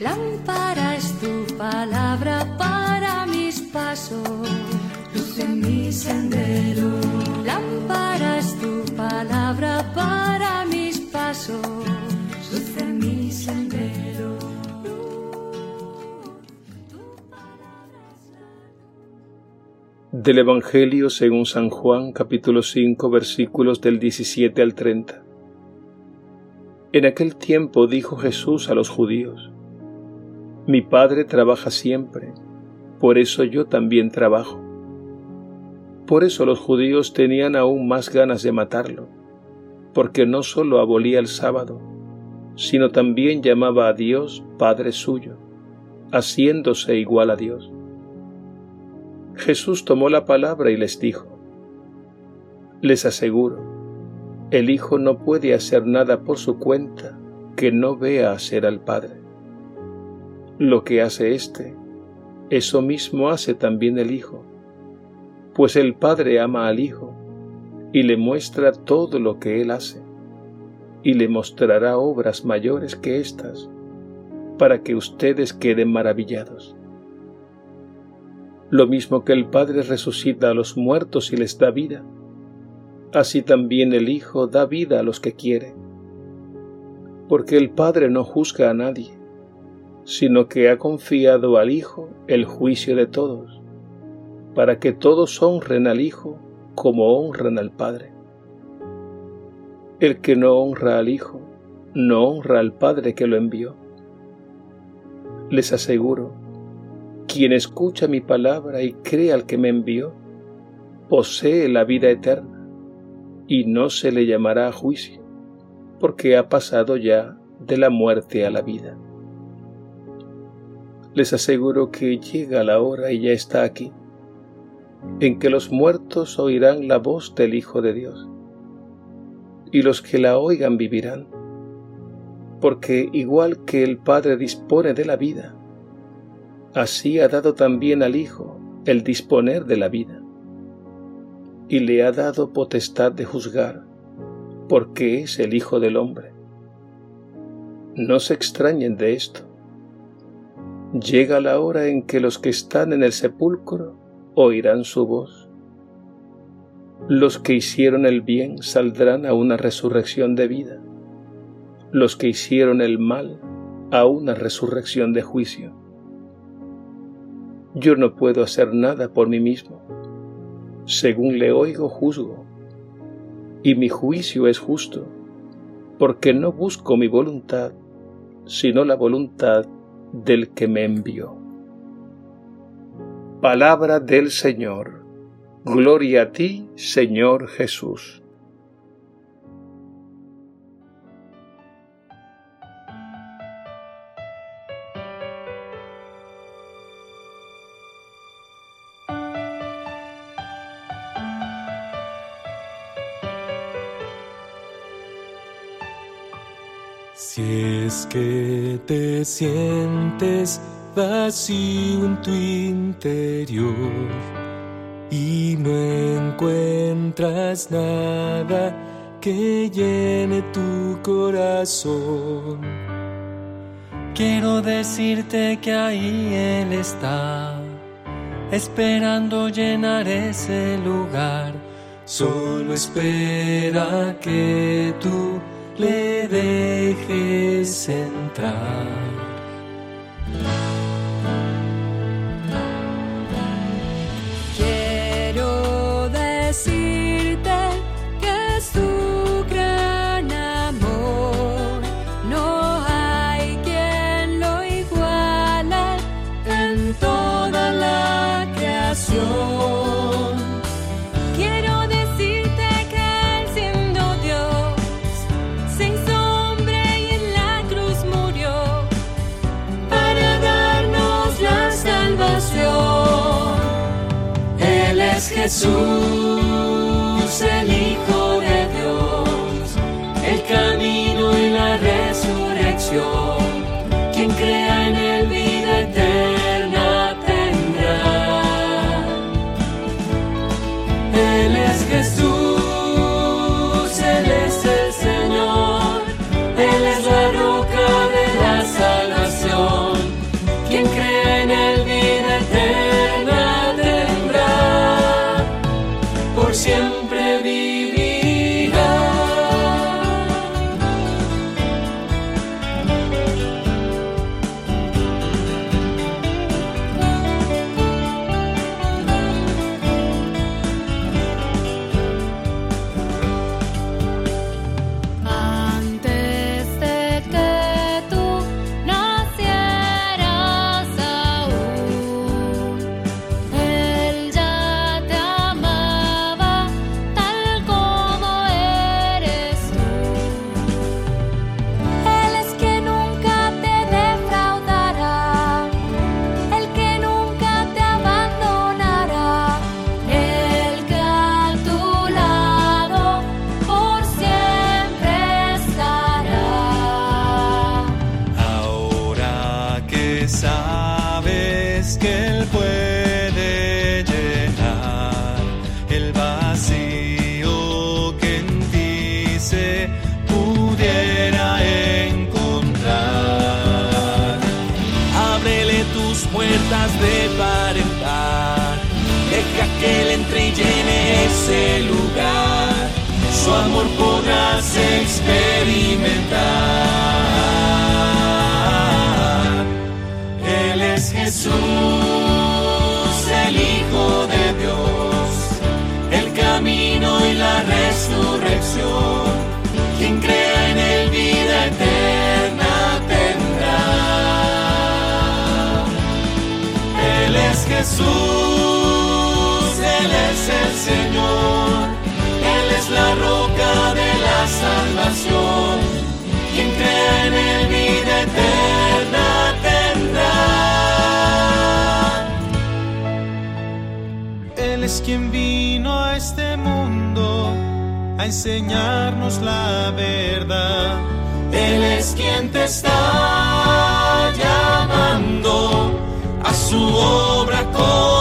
Lámpara es tu palabra para mis pasos, luz en mi sendero. Lámpara es tu palabra para mis pasos, luz en mi sendero. Del Evangelio según San Juan capítulo 5 versículos del 17 al 30. En aquel tiempo dijo Jesús a los judíos, Mi Padre trabaja siempre, por eso yo también trabajo. Por eso los judíos tenían aún más ganas de matarlo, porque no sólo abolía el sábado, sino también llamaba a Dios Padre suyo, haciéndose igual a Dios. Jesús tomó la palabra y les dijo, Les aseguro, el Hijo no puede hacer nada por su cuenta que no vea hacer al Padre. Lo que hace éste, eso mismo hace también el Hijo, pues el Padre ama al Hijo y le muestra todo lo que Él hace, y le mostrará obras mayores que éstas, para que ustedes queden maravillados. Lo mismo que el Padre resucita a los muertos y les da vida, así también el Hijo da vida a los que quiere. Porque el Padre no juzga a nadie, sino que ha confiado al Hijo el juicio de todos, para que todos honren al Hijo como honran al Padre. El que no honra al Hijo, no honra al Padre que lo envió. Les aseguro, quien escucha mi palabra y cree al que me envió, posee la vida eterna y no se le llamará a juicio, porque ha pasado ya de la muerte a la vida. Les aseguro que llega la hora y ya está aquí, en que los muertos oirán la voz del Hijo de Dios, y los que la oigan vivirán, porque igual que el Padre dispone de la vida, así ha dado también al Hijo el disponer de la vida y le ha dado potestad de juzgar, porque es el Hijo del Hombre. No se extrañen de esto. Llega la hora en que los que están en el sepulcro oirán su voz. Los que hicieron el bien saldrán a una resurrección de vida. Los que hicieron el mal a una resurrección de juicio. Yo no puedo hacer nada por mí mismo según le oigo juzgo, y mi juicio es justo, porque no busco mi voluntad, sino la voluntad del que me envió. Palabra del Señor. Gloria a ti, Señor Jesús. Que te sientes vacío en tu interior y no encuentras nada que llene tu corazón, quiero decirte que ahí Él está, esperando llenar ese lugar. Solo espera que tú le dejes entrar. Jesús, el Hijo de Dios, el camino y la resurrección. Quien crea en Él vida eterna tendrá. Él es Jesús, que Él entre y llene ese lugar, su amor podrás experimentar. Él es Jesús, el Hijo de Dios, el camino y la resurrección. Quien crea en él vida eterna tendrá. Él es Jesús, roca de la salvación. Quien crea en él vida eterna tendrá. Él es quien vino a este mundo a enseñarnos la verdad. Él es quien te está llamando a su obra continuar.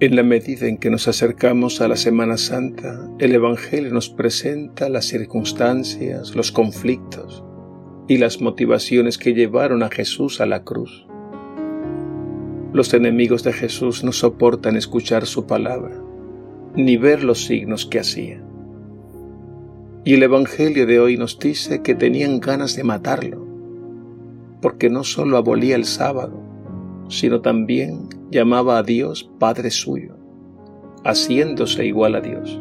En la medida en que nos acercamos a la Semana Santa, el Evangelio nos presenta las circunstancias, los conflictos y las motivaciones que llevaron a Jesús a la cruz. Los enemigos de Jesús no soportan escuchar su palabra, ni ver los signos que hacía. Y el Evangelio de hoy nos dice que tenían ganas de matarlo, porque no solo abolía el sábado, sino también llamaba a Dios Padre suyo, haciéndose igual a Dios.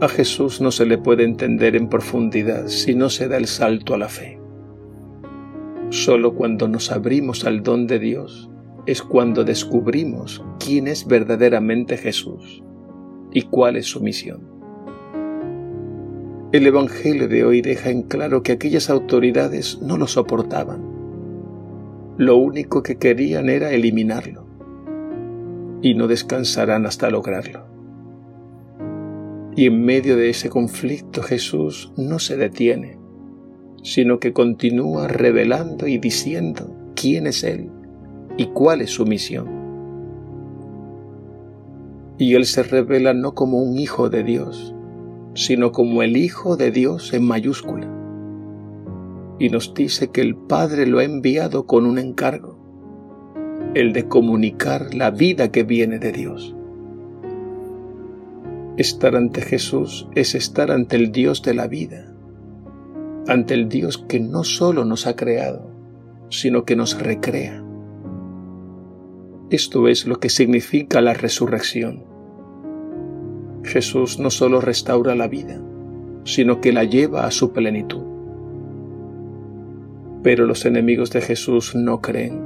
A Jesús no se le puede entender en profundidad si no se da el salto a la fe. Solo cuando nos abrimos al don de Dios es cuando descubrimos quién es verdaderamente Jesús y cuál es su misión. El Evangelio de hoy deja en claro que aquellas autoridades no lo soportaban. Lo único que querían era eliminarlo y no descansarán hasta lograrlo. Y en medio de ese conflicto Jesús no se detiene, sino que continúa revelando y diciendo quién es Él y cuál es su misión. Y Él se revela no como un hijo de Dios, sino como el Hijo de Dios en mayúscula. Y nos dice que el Padre lo ha enviado con un encargo, el de comunicar la vida que viene de Dios. Estar ante Jesús es estar ante el Dios de la vida, ante el Dios que no solo nos ha creado, sino que nos recrea. Esto es lo que significa la resurrección. Jesús no solo restaura la vida, sino que la lleva a su plenitud. Pero los enemigos de Jesús no creen,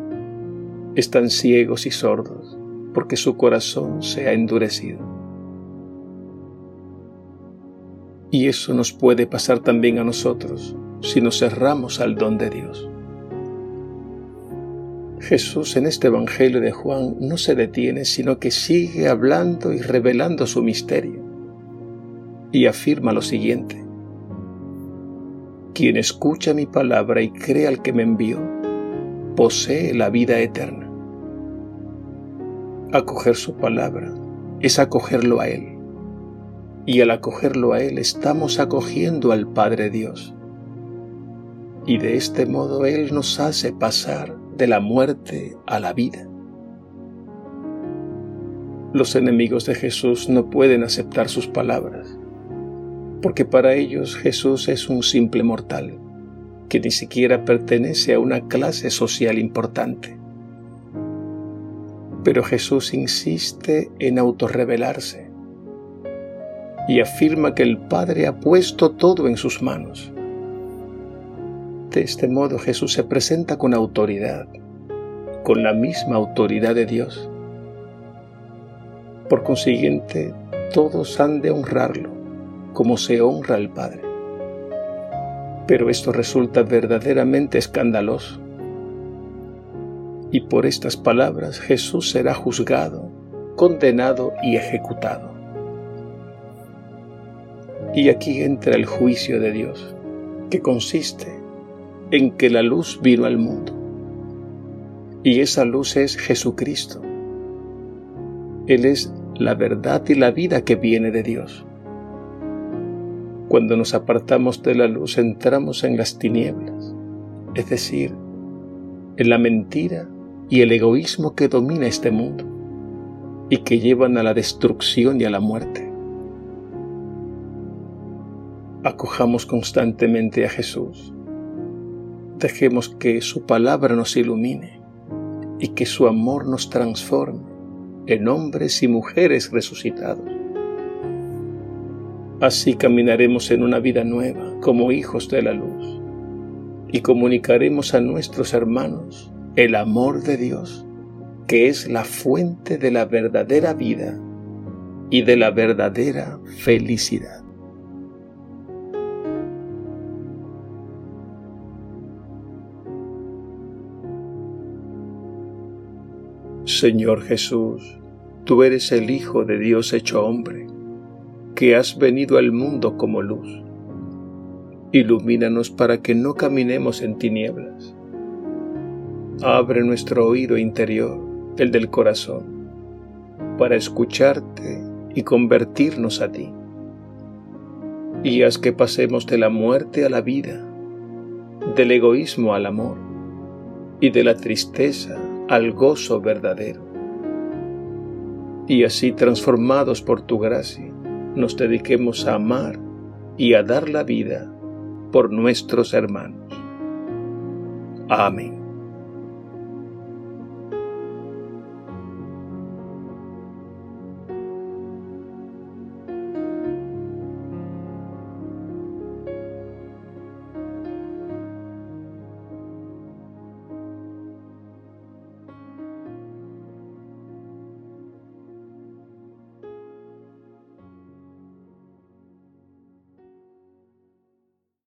están ciegos y sordos, porque su corazón se ha endurecido. Y eso nos puede pasar también a nosotros si nos cerramos al don de Dios. Jesús en este Evangelio de Juan no se detiene, sino que sigue hablando y revelando su misterio. Y afirma lo siguiente. Quien escucha mi palabra y cree al que me envió, posee la vida eterna. Acoger su palabra es acogerlo a Él. Y al acogerlo a Él estamos acogiendo al Padre Dios. Y de este modo Él nos hace pasar de la muerte a la vida. Los enemigos de Jesús no pueden aceptar sus palabras, porque para ellos Jesús es un simple mortal, que ni siquiera pertenece a una clase social importante. Pero Jesús insiste en autorrevelarse y afirma que el Padre ha puesto todo en sus manos de este modo Jesús se presenta con autoridad, con la misma autoridad de Dios. Por consiguiente, todos han de honrarlo como se honra al Padre. Pero esto resulta verdaderamente escandaloso. Y por estas palabras Jesús será juzgado, condenado y ejecutado. Y aquí entra el juicio de Dios, que consiste en que la luz vino al mundo. Y esa luz es Jesucristo. Él es la verdad y la vida que viene de Dios. Cuando nos apartamos de la luz entramos en las tinieblas, es decir, en la mentira y el egoísmo que domina este mundo y que llevan a la destrucción y a la muerte. Acojamos constantemente a Jesús Dejemos que su palabra nos ilumine y que su amor nos transforme en hombres y mujeres resucitados. Así caminaremos en una vida nueva como hijos de la luz y comunicaremos a nuestros hermanos el amor de Dios, que es la fuente de la verdadera vida y de la verdadera felicidad. Señor Jesús, tú eres el Hijo de Dios hecho hombre, que has venido al mundo como luz. Ilumínanos para que no caminemos en tinieblas. Abre nuestro oído interior, el del corazón, para escucharte y convertirnos a ti. Y haz que pasemos de la muerte a la vida, del egoísmo al amor y de la tristeza al gozo verdadero. Y así transformados por tu gracia, nos dediquemos a amar y a dar la vida por nuestros hermanos. Amén.